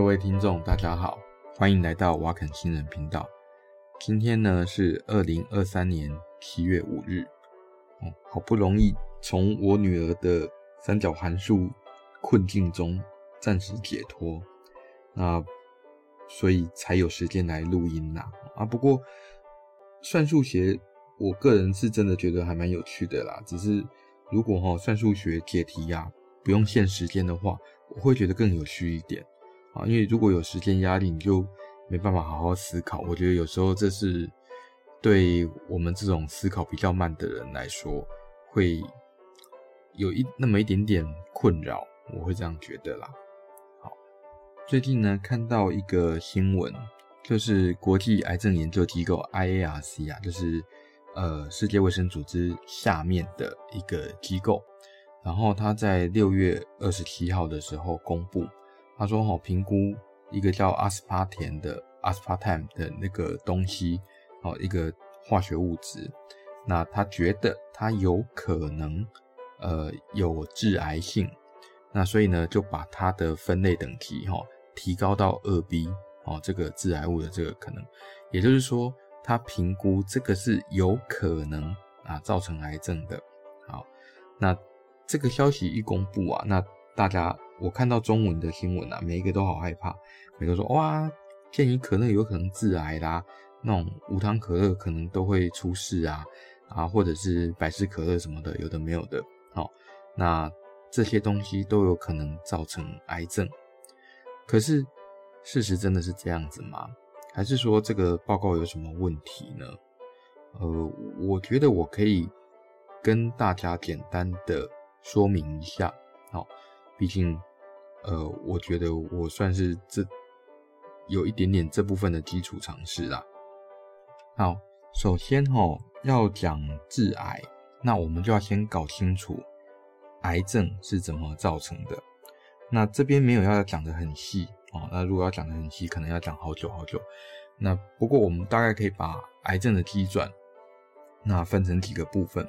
各位听众，大家好，欢迎来到瓦肯新人频道。今天呢是二零二三年七月五日，哦，好不容易从我女儿的三角函数困境中暂时解脱，那所以才有时间来录音啦。啊，不过算数学，我个人是真的觉得还蛮有趣的啦。只是如果哈算数学解题呀，不用限时间的话，我会觉得更有趣一点。啊，因为如果有时间压力，你就没办法好好思考。我觉得有时候这是对我们这种思考比较慢的人来说，会有一那么一点点困扰。我会这样觉得啦。好，最近呢看到一个新闻，就是国际癌症研究机构 IARC 啊，就是呃世界卫生组织下面的一个机构，然后他在六月二十七号的时候公布。他说：“哈，评估一个叫阿斯帕甜的阿斯帕坦的那个东西，哦，一个化学物质。那他觉得它有可能，呃，有致癌性。那所以呢，就把它的分类等级，哈，提高到二 B，哦，这个致癌物的这个可能。也就是说，他评估这个是有可能啊造成癌症的。好，那这个消息一公布啊，那大家。”我看到中文的新闻啊，每一个都好害怕，每个说哇，健怡可乐有可能致癌啦，那种无糖可乐可能都会出事啊，啊，或者是百事可乐什么的，有的没有的，好，那这些东西都有可能造成癌症。可是事实真的是这样子吗？还是说这个报告有什么问题呢？呃，我觉得我可以跟大家简单的说明一下，好，毕竟。呃，我觉得我算是这有一点点这部分的基础常识啦。好，首先齁，要讲致癌，那我们就要先搞清楚癌症是怎么造成的。那这边没有要讲的很细哦，那如果要讲的很细，可能要讲好久好久。那不过我们大概可以把癌症的基转那分成几个部分。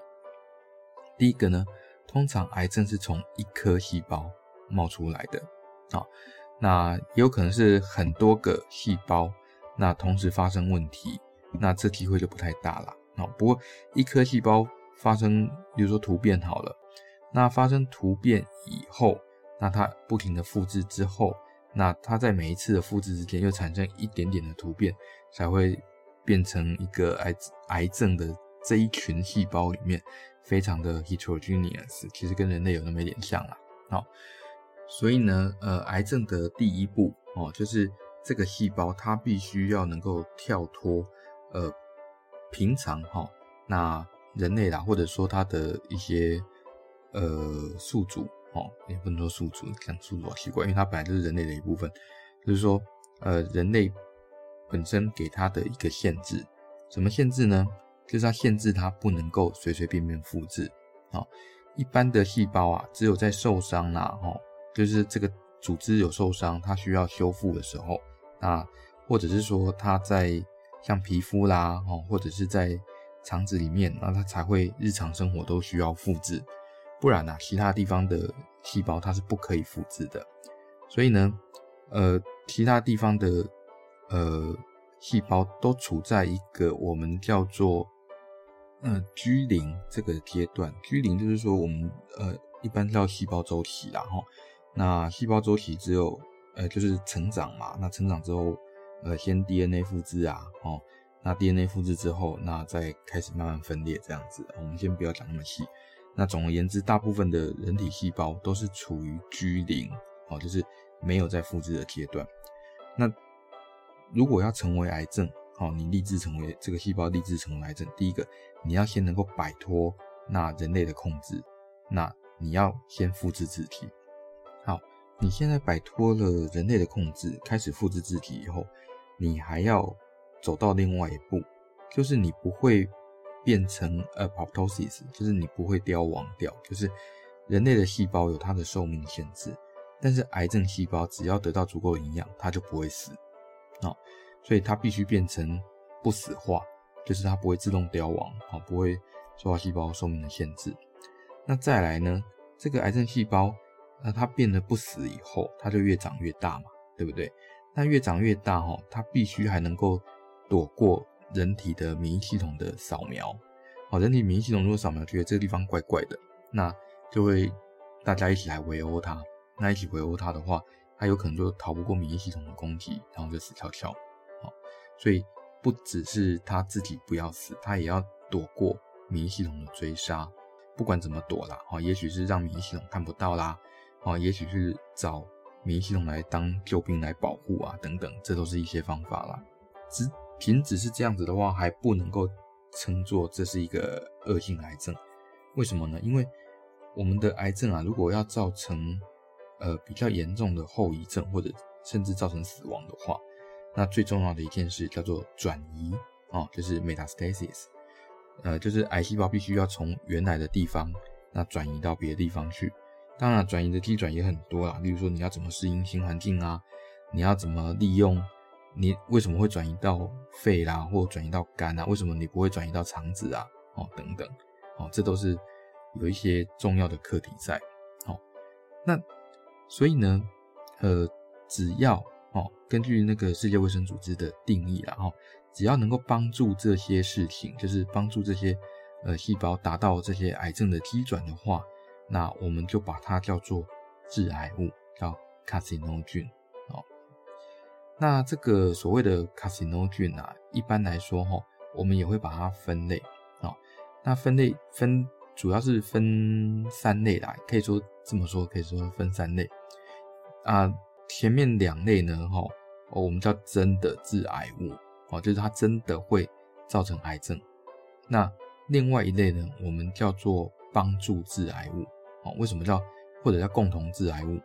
第一个呢，通常癌症是从一颗细胞。冒出来的，啊，那也有可能是很多个细胞，那同时发生问题，那这机会就不太大了，啊，不过一颗细胞发生，比如说突变好了，那发生突变以后，那它不停的复制之后，那它在每一次的复制之间又产生一点点的突变，才会变成一个癌癌症的这一群细胞里面，非常的 heterogeneous，其实跟人类有那么一点像啦，好。所以呢，呃，癌症的第一步哦，就是这个细胞它必须要能够跳脱，呃，平常哈、哦，那人类啦，或者说它的一些呃宿主哦，也不能说宿主，讲宿主好奇怪，因为它本来就是人类的一部分，就是说，呃，人类本身给它的一个限制，什么限制呢？就是它限制它不能够随随便便复制啊、哦。一般的细胞啊，只有在受伤啦，哈、哦。就是这个组织有受伤，它需要修复的时候，那或者是说它在像皮肤啦，哦，或者是在肠子里面，那它才会日常生活都需要复制，不然呢，其他地方的细胞它是不可以复制的。所以呢，呃，其他地方的呃细胞都处在一个我们叫做呃居零这个阶段。居零就是说我们呃一般叫细胞周期啦，哈。那细胞周期只有，呃，就是成长嘛。那成长之后，呃，先 DNA 复制啊，哦，那 DNA 复制之后，那再开始慢慢分裂这样子。我们先不要讲那么细。那总而言之，大部分的人体细胞都是处于居零，哦，就是没有在复制的阶段。那如果要成为癌症，哦，你立志成为这个细胞立志成为癌症，第一个你要先能够摆脱那人类的控制，那你要先复制自己。你现在摆脱了人类的控制，开始复制自己以后，你还要走到另外一步，就是你不会变成 apoptosis，就是你不会凋亡掉。就是人类的细胞有它的寿命限制，但是癌症细胞只要得到足够营养，它就不会死。啊，所以它必须变成不死化，就是它不会自动凋亡，啊，不会受到细胞寿命的限制。那再来呢，这个癌症细胞。那它变得不死以后，它就越长越大嘛，对不对？那越长越大哈，它必须还能够躲过人体的免疫系统的扫描。好，人体免疫系统如果扫描觉得这个地方怪怪的，那就会大家一起来围殴它。那一起围殴它的话，它有可能就逃不过免疫系统的攻击，然后就死翘翘。好，所以不只是它自己不要死，它也要躲过免疫系统的追杀。不管怎么躲啦，哈，也许是让免疫系统看不到啦，啊，也许是找免疫系统来当救兵来保护啊，等等，这都是一些方法啦。只仅只是这样子的话，还不能够称作这是一个恶性癌症。为什么呢？因为我们的癌症啊，如果要造成呃比较严重的后遗症，或者甚至造成死亡的话，那最重要的一件事叫做转移啊，就是 metastasis。呃，就是癌细胞必须要从原来的地方，那转移到别的地方去。当然，转移的机转也很多啦，例如说你要怎么适应新环境啊，你要怎么利用，你为什么会转移到肺啦，或转移到肝啊？为什么你不会转移到肠子啊？哦，等等，哦，这都是有一些重要的课题在。哦，那所以呢，呃，只要哦，根据那个世界卫生组织的定义啦，哈。只要能够帮助这些事情，就是帮助这些呃细胞达到这些癌症的机转的话，那我们就把它叫做致癌物，叫 carcinogen 哦。那这个所谓的 carcinogen 啊，一般来说哈，我们也会把它分类啊。那分类分主要是分三类啦，可以说这么说，可以说分三类啊。前面两类呢，哈，我们叫真的致癌物。哦，就是它真的会造成癌症。那另外一类呢，我们叫做帮助致癌物。哦，为什么叫或者叫共同致癌物？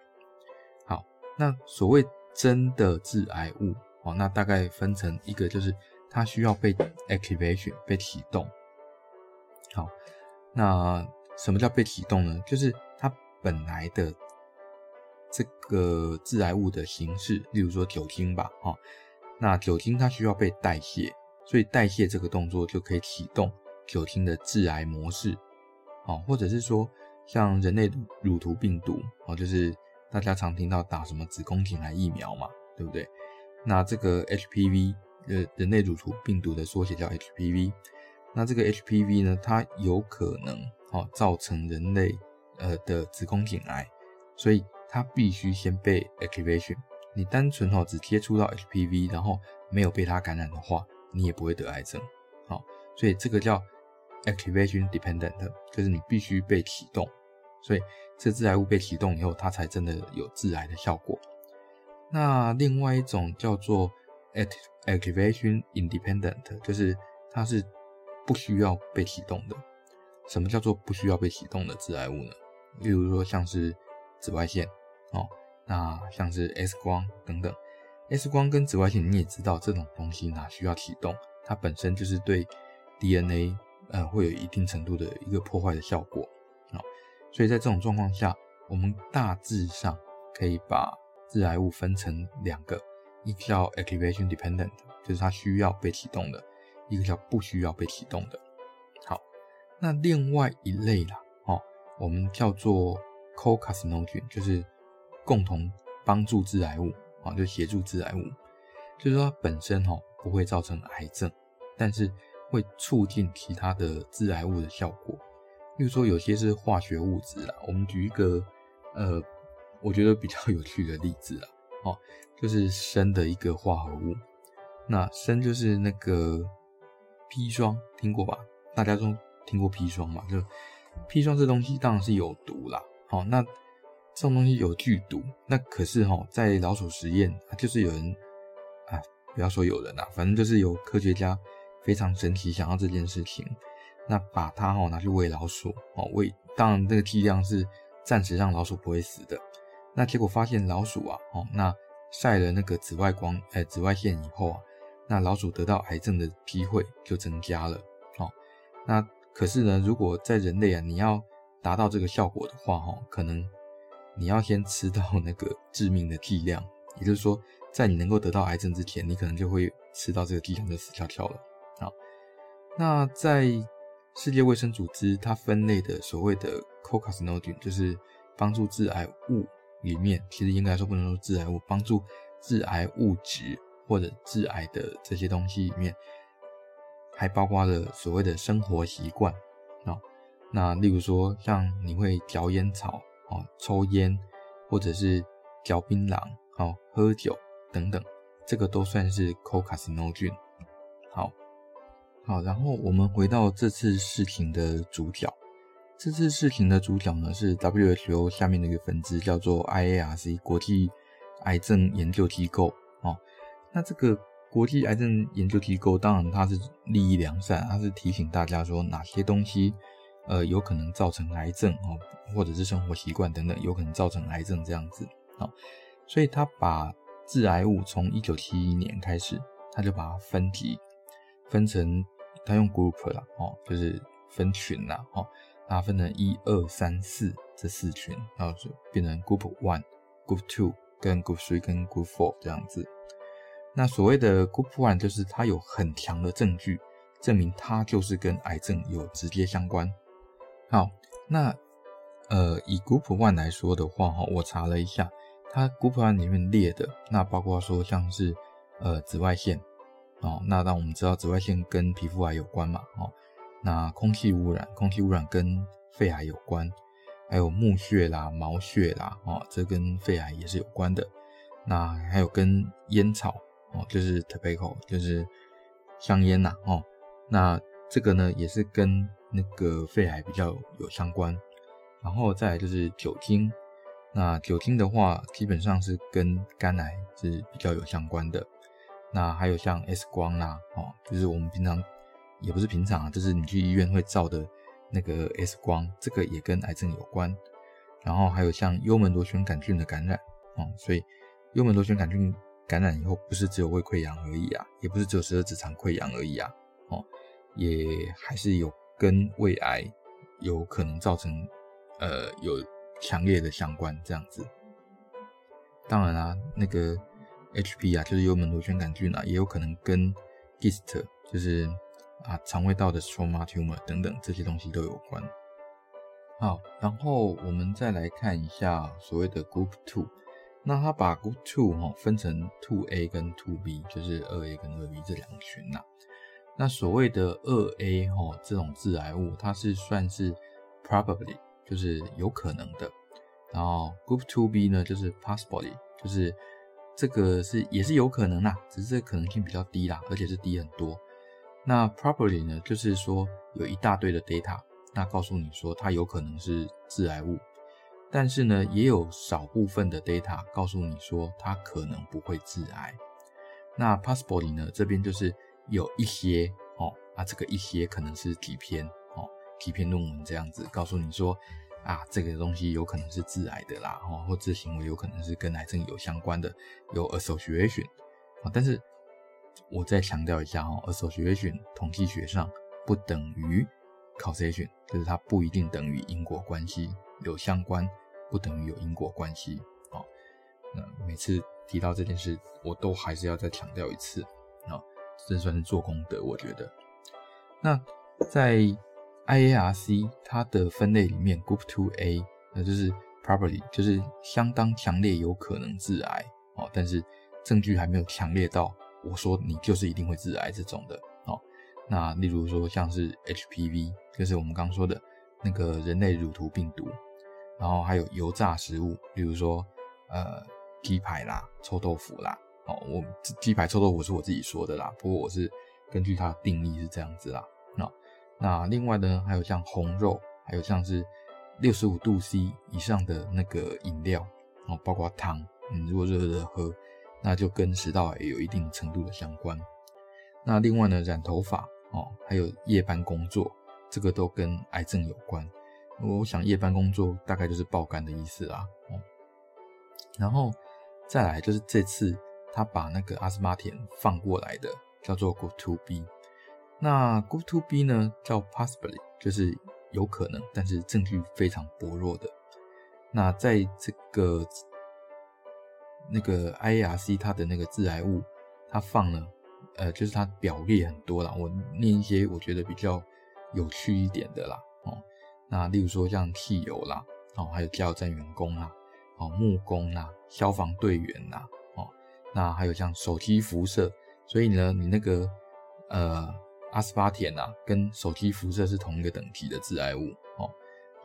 好，那所谓真的致癌物，哦，那大概分成一个，就是它需要被 activation 被启动。好，那什么叫被启动呢？就是它本来的这个致癌物的形式，例如说酒精吧，哈。那酒精它需要被代谢，所以代谢这个动作就可以启动酒精的致癌模式，哦，或者是说像人类乳头病毒，哦，就是大家常听到打什么子宫颈癌疫苗嘛，对不对？那这个 HPV，呃，人类乳头病毒的缩写叫 HPV，那这个 HPV 呢，它有可能哦造成人类呃的子宫颈癌，所以它必须先被 activation。你单纯哦只接触到 HPV，然后没有被它感染的话，你也不会得癌症。好，所以这个叫 activation dependent，就是你必须被启动，所以这致癌物被启动以后，它才真的有致癌的效果。那另外一种叫做 activation independent，就是它是不需要被启动的。什么叫做不需要被启动的致癌物呢？例如说像是紫外线，哦。那像是 X 光等等，X 光跟紫外线你也知道，这种东西哪需要启动？它本身就是对 DNA 呃会有一定程度的一个破坏的效果。所以在这种状况下，我们大致上可以把致癌物分成两个，一个叫 activation dependent，就是它需要被启动的；一个叫不需要被启动的。好，那另外一类啦，哦，我们叫做 co-carcinogen，就是。共同帮助致癌物啊，就协助致癌物，就是说它本身哈不会造成癌症，但是会促进其他的致癌物的效果。例如说有些是化学物质啦，我们举一个呃，我觉得比较有趣的例子啦，哦，就是砷的一个化合物。那砷就是那个砒霜，听过吧？大家都听过砒霜嘛？就砒霜这东西当然是有毒啦。好，那。这种东西有剧毒，那可是哈，在老鼠实验，就是有人啊，不要说有人啊，反正就是有科学家非常神奇，想要这件事情，那把它哈拿去喂老鼠哦，喂，当然这个剂量是暂时让老鼠不会死的，那结果发现老鼠啊，哦，那晒了那个紫外光，哎，紫外线以后啊，那老鼠得到癌症的机会就增加了，哦，那可是呢，如果在人类啊，你要达到这个效果的话，哈，可能。你要先吃到那个致命的剂量，也就是说，在你能够得到癌症之前，你可能就会吃到这个剂量就死翘翘了。好，那在世界卫生组织它分类的所谓的 co-carcinogen，就是帮助致癌物里面，其实应该来说不能说致癌物，帮助致癌物质或者致癌的这些东西里面，还包括了所谓的生活习惯啊。那例如说，像你会嚼烟草哦，抽烟，或者是嚼槟榔哦，喝酒等等，这个都算是 co-carcinogen。好，然后我们回到这次事情的主角。这次事情的主角呢，是 WHO 下面的一个分支，叫做 IARC 国际癌症研究机构哦。那这个国际癌症研究机构，当然它是利益良善，它是提醒大家说哪些东西呃有可能造成癌症哦，或者是生活习惯等等有可能造成癌症这样子啊。所以他把致癌物从一九七一年开始，他就把它分级，分成他用 group 啦哦，就是分群啦哦。它分成一二三四这四群，然后就变成 Group One、Group Two 跟 Group Three 跟 Group Four 这样子。那所谓的 Group One 就是它有很强的证据证明它就是跟癌症有直接相关。好，那呃以 Group One 来说的话哈，我查了一下，它 Group One 里面列的那包括说像是呃紫外线哦，那当我们知道紫外线跟皮肤癌有关嘛哦。那空气污染，空气污染跟肺癌有关，还有木屑啦、毛屑啦，哦，这跟肺癌也是有关的。那还有跟烟草，哦，就是 tobacco，就是香烟呐，哦，那这个呢也是跟那个肺癌比较有相关。然后再来就是酒精，那酒精的话基本上是跟肝癌是比较有相关的。那还有像 X 光啦，哦，就是我们平常。也不是平常啊，就是你去医院会照的那个 X 光，这个也跟癌症有关。然后还有像幽门螺旋杆菌的感染，哦，所以幽门螺旋杆菌感染以后，不是只有胃溃疡而已啊，也不是只有十二指肠溃疡而已啊，哦，也还是有跟胃癌有可能造成呃有强烈的相关这样子。当然啊，那个 HP 啊，就是幽门螺旋杆菌啊，也有可能跟 GIST 就是。啊，肠胃道的 stroma tumor 等等这些东西都有关。好，然后我们再来看一下所谓的 Group Two。那它把 Group Two 哈分成 Two A 跟 Two B，就是二 A 跟二 B 这两群呐。那所谓的二 A 哈这种致癌物，它是算是 probably，就是有可能的。然后 Group Two B 呢，就是 possibly，就是这个是也是有可能啦，只是这个可能性比较低啦，而且是低很多。那 probably 呢，就是说有一大堆的 data，那告诉你说它有可能是致癌物，但是呢，也有少部分的 data 告诉你说它可能不会致癌。那 possibly 呢，这边就是有一些哦，啊，这个一些可能是几篇哦，几篇论文这样子告诉你说啊，这个东西有可能是致癌的啦，哦，或者行为有可能是跟癌症有相关的，有 association 啊，但是。我再强调一下哦，association 统计学上不等于 causation，就是它不一定等于因果关系，有相关不等于有因果关系。哦，那每次提到这件事，我都还是要再强调一次，哦，这算是做功德，我觉得。那在 IARC 它的分类里面，Group Two A，那就是 probably 就是相当强烈有可能致癌，哦，但是证据还没有强烈到。我说你就是一定会致癌这种的哦，那例如说像是 HPV，就是我们刚刚说的那个人类乳头病毒，然后还有油炸食物，例如说呃鸡排啦、臭豆腐啦，哦，我鸡排、臭豆腐是我自己说的啦，不过我是根据它的定义是这样子啦，那另外呢，还有像红肉，还有像是六十五度 C 以上的那个饮料，哦，包括汤，你，如果热热喝。那就跟食道癌有一定程度的相关。那另外呢，染头发哦，还有夜班工作，这个都跟癌症有关。我想夜班工作大概就是爆肝的意思啦。哦，然后再来就是这次他把那个阿斯巴甜放过来的，叫做 Group Two B。那 good to be 呢，叫 Possibly，就是有可能，但是证据非常薄弱的。那在这个。那个 IARC 它的那个致癌物，它放了，呃，就是它表列很多啦。我念一些我觉得比较有趣一点的啦，哦，那例如说像汽油啦，哦，还有加油站员工啦，哦，木工啦，消防队员啦，哦，那还有像手机辐射，所以呢，你那个呃阿斯巴甜啊，跟手机辐射是同一个等级的致癌物哦。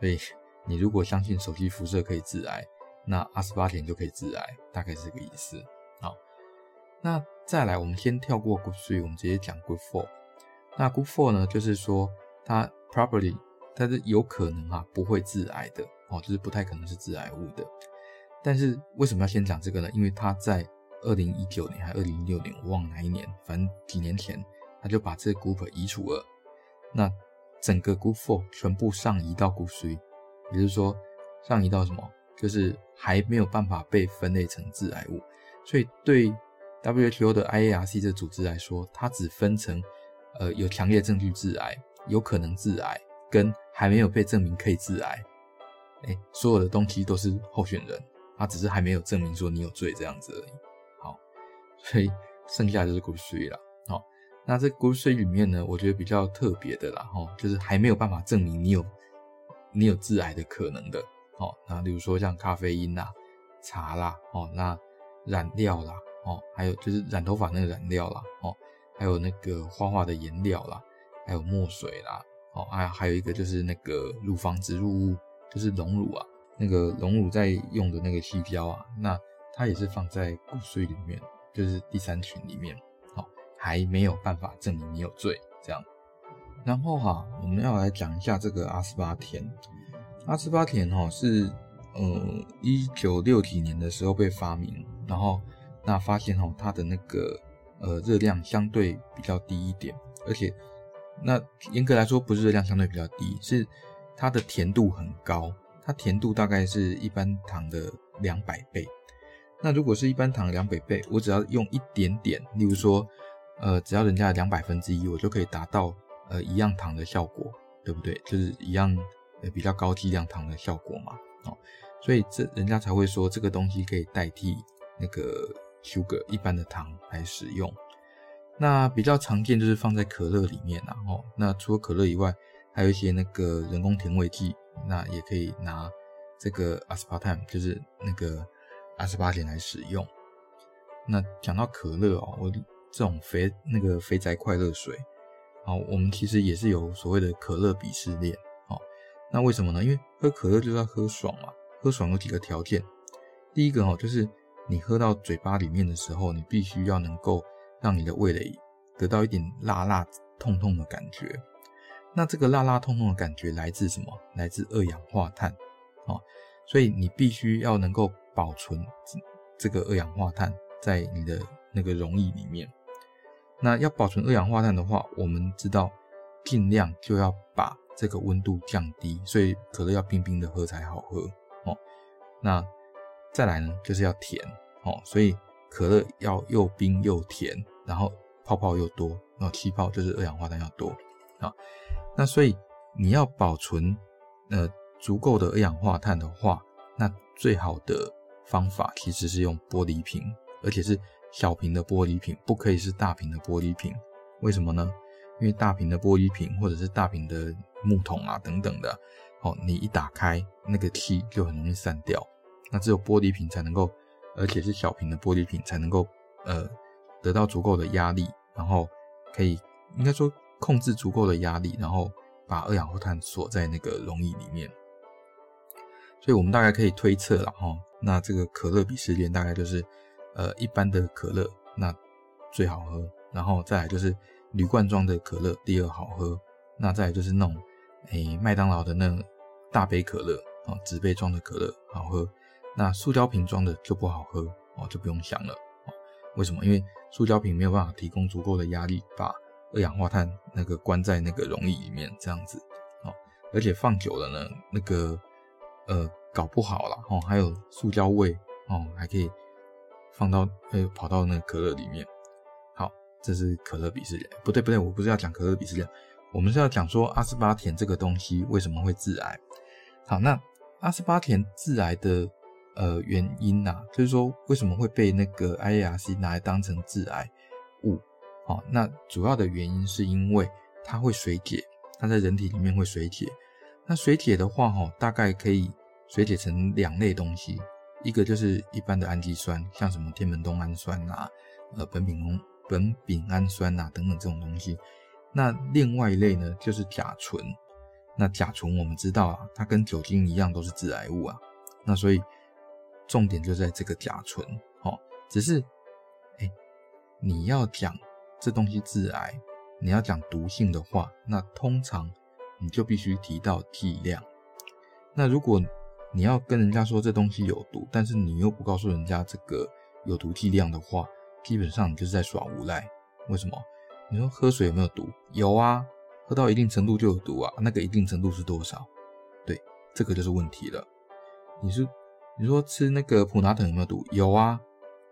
所以你如果相信手机辐射可以致癌，那阿斯巴甜就可以致癌，大概是这个意思。好，那再来，我们先跳过 Good Three，我们直接讲 Good for。那 Good for 呢，就是说它 probably 它是有可能啊不会致癌的哦，就是不太可能是致癌物的。但是为什么要先讲这个呢？因为它在二零一九年还是二零一六年，我忘了哪一年，反正几年前，他就把这个 group 移除了。那整个 group four 全部上移到骨髓也就是说上移到什么？就是还没有办法被分类成致癌物。所以对 WHO 的 IARC 这组织来说，它只分成呃有强烈证据致癌、有可能致癌跟还没有被证明可以致癌。哎，所有的东西都是候选人，它只是还没有证明说你有罪这样子而已。好，所以剩下就是 group three 了。好。那这 Group 3里面呢，我觉得比较特别的啦，齁，就是还没有办法证明你有你有致癌的可能的，哦，那例如说像咖啡因啦、茶啦，哦，那染料啦，哦，还有就是染头发那个染料啦，哦，还有那个画画的颜料啦，还有墨水啦，哦，还还有一个就是那个乳房植入物，就是隆乳啊，那个隆乳在用的那个细胶啊，那它也是放在 Group 3里面，就是第三群里面。还没有办法证明你有罪，这样。然后哈，我们要来讲一下这个阿斯巴甜。阿斯巴甜哈是呃一九六几年的时候被发明，然后那发现哈它的那个呃热量相对比较低一点，而且那严格来说不是热量相对比较低，是它的甜度很高，它甜度大概是一般糖的两百倍。那如果是一般糖两百倍，我只要用一点点，例如说。呃，只要人家两百分之一，我就可以达到呃一样糖的效果，对不对？就是一样呃比较高剂量糖的效果嘛，哦，所以这人家才会说这个东西可以代替那个 sugar 一般的糖来使用。那比较常见就是放在可乐里面啊，哦，那除了可乐以外，还有一些那个人工甜味剂，那也可以拿这个 aspartame，就是那个阿斯巴甜来使用。那讲到可乐哦，我。这种肥那个肥宅快乐水，好，我们其实也是有所谓的可乐鄙视链，好，那为什么呢？因为喝可乐就是要喝爽嘛，喝爽有几个条件，第一个哦，就是你喝到嘴巴里面的时候，你必须要能够让你的味蕾得到一点辣辣痛痛的感觉，那这个辣辣痛痛的感觉来自什么？来自二氧化碳，哦，所以你必须要能够保存这个二氧化碳在你的那个溶液里面。那要保存二氧化碳的话，我们知道尽量就要把这个温度降低，所以可乐要冰冰的喝才好喝哦。那再来呢，就是要甜哦，所以可乐要又冰又甜，然后泡泡又多，然后气泡就是二氧化碳要多啊。那所以你要保存呃足够的二氧化碳的话，那最好的方法其实是用玻璃瓶，而且是。小瓶的玻璃瓶不可以是大瓶的玻璃瓶，为什么呢？因为大瓶的玻璃瓶或者是大瓶的木桶啊等等的，哦，你一打开那个气就很容易散掉。那只有玻璃瓶才能够，而且是小瓶的玻璃瓶才能够，呃，得到足够的压力，然后可以应该说控制足够的压力，然后把二氧化碳锁在那个溶液里面。所以我们大概可以推测了哈，那这个可乐鄙视链大概就是。呃，一般的可乐那最好喝，然后再来就是铝罐装的可乐，第二好喝，那再来就是那种诶麦当劳的那种大杯可乐哦，纸杯装的可乐好喝，那塑胶瓶装的就不好喝哦，就不用想了。为什么？因为塑胶瓶没有办法提供足够的压力，把二氧化碳那个关在那个溶液里面，这样子哦，而且放久了呢，那个呃搞不好了哦，还有塑胶味哦，还可以。放到呃跑到那个可乐里面，好，这是可乐鄙视链。不对不对，我不是要讲可乐鄙视链，我们是要讲说阿斯巴甜这个东西为什么会致癌。好，那阿斯巴甜致癌的呃原因呐、就是说为什么会被那个 IARC 拿来当成致癌物？好，那主要的原因是因为它会水解，它在人体里面会水解。那水解的话，哈，大概可以水解成两类东西。一个就是一般的氨基酸，像什么天门冬氨酸啊，呃，苯丙酮苯丙氨酸啊等等这种东西。那另外一类呢，就是甲醇。那甲醇我们知道啊，它跟酒精一样都是致癌物啊。那所以重点就在这个甲醇，哦，只是，哎，你要讲这东西致癌，你要讲毒性的话，那通常你就必须提到剂量。那如果你要跟人家说这东西有毒，但是你又不告诉人家这个有毒剂量的话，基本上你就是在耍无赖。为什么？你说喝水有没有毒？有啊，喝到一定程度就有毒啊。那个一定程度是多少？对，这个就是问题了。你是你说吃那个普拿疼有没有毒？有啊，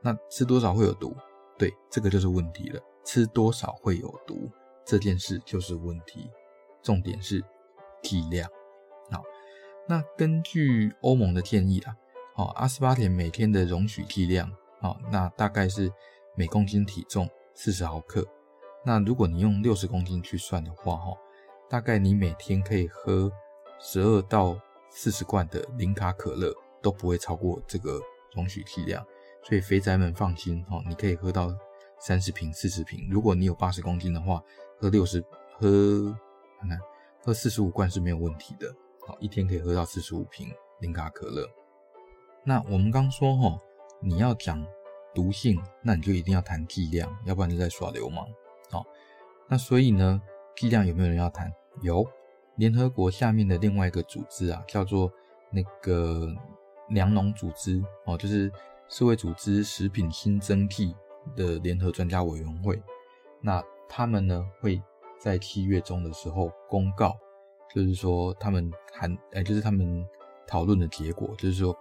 那吃多少会有毒？对，这个就是问题了。吃多少会有毒这件事就是问题，重点是剂量。那根据欧盟的建议啦，哦，阿斯巴甜每天的容许剂量，哦，那大概是每公斤体重四十毫克。那如果你用六十公斤去算的话，哈，大概你每天可以喝十二到四十罐的零卡可乐都不会超过这个容许剂量，所以肥宅们放心哦，你可以喝到三十瓶、四十瓶。如果你有八十公斤的话，喝六十喝看看喝四十五罐是没有问题的。好，一天可以喝到四十五瓶零卡可乐。那我们刚说哈，你要讲毒性，那你就一定要谈剂量，要不然就在耍流氓。好，那所以呢，剂量有没有人要谈？有。联合国下面的另外一个组织啊，叫做那个粮农组织哦，就是世卫组织食品新增剂的联合专家委员会。那他们呢会在七月中的时候公告，就是说他们谈哎，就是他们讨论的结果，就是说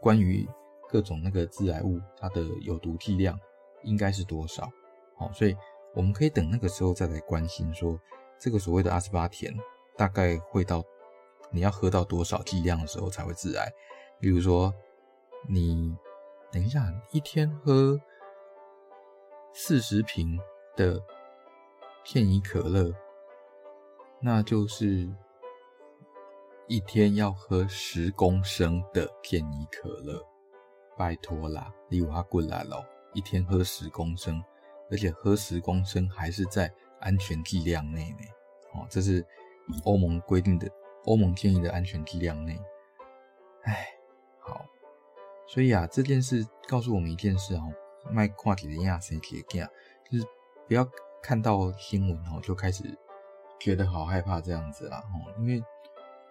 关于各种那个致癌物它的有毒剂量应该是多少。好，所以我们可以等那个时候再来关心说这个所谓的阿斯巴甜。大概会到你要喝到多少剂量的时候才会致癌？比如说，你等一下，一天喝四十瓶的片怡可乐，那就是一天要喝十公升的健怡可乐。拜托啦，你我过来了，一天喝十公升，而且喝十公升还是在安全剂量内呢。哦，这是以。欧盟规定的，欧盟建议的安全剂量内，哎，好，所以啊，这件事告诉我们一件事哦，卖跨体的亚生铁件，就是不要看到新闻哦就开始觉得好害怕这样子啦哦，因为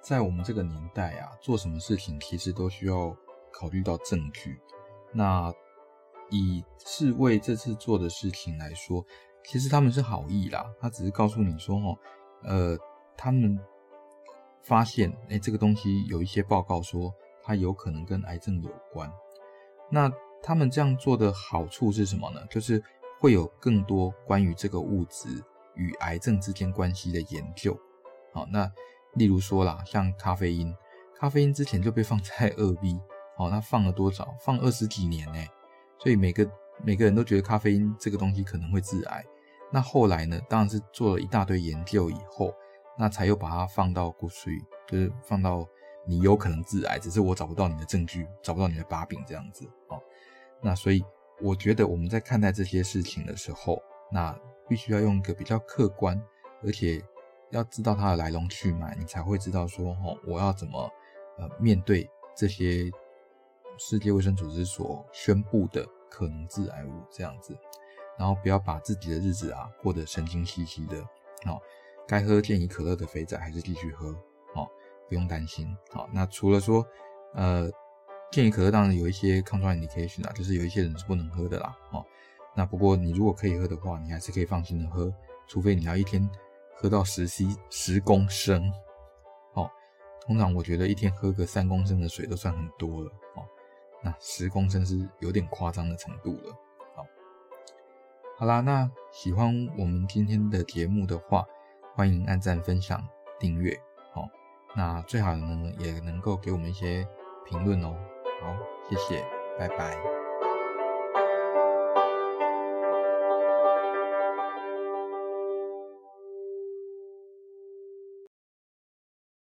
在我们这个年代啊，做什么事情其实都需要考虑到证据。那以侍卫这次做的事情来说，其实他们是好意啦，他只是告诉你说哦，呃。他们发现，哎，这个东西有一些报告说它有可能跟癌症有关。那他们这样做的好处是什么呢？就是会有更多关于这个物质与癌症之间关系的研究。好，那例如说啦，像咖啡因，咖啡因之前就被放在二 B，哦，那放了多少？放二十几年呢。所以每个每个人都觉得咖啡因这个东西可能会致癌。那后来呢，当然是做了一大堆研究以后。那才又把它放到骨髓，就是放到你有可能致癌，只是我找不到你的证据，找不到你的把柄这样子哦。那所以我觉得我们在看待这些事情的时候，那必须要用一个比较客观，而且要知道它的来龙去脉，你才会知道说，哦，我要怎么呃面对这些世界卫生组织所宣布的可能致癌物这样子，然后不要把自己的日子啊过得神经兮兮的哦。该喝健怡可乐的肥仔还是继续喝，哦，不用担心。好，那除了说，呃，健怡可乐当然有一些 contraindication 啊，就是有一些人是不能喝的啦，哦，那不过你如果可以喝的话，你还是可以放心的喝，除非你要一天喝到十 c 十公升，哦，通常我觉得一天喝个三公升的水都算很多了，哦，那十公升是有点夸张的程度了，好，好啦，那喜欢我们今天的节目的话。欢迎按赞、分享、订阅，哦，那最好呢也能够给我们一些评论哦，好，谢谢，拜拜。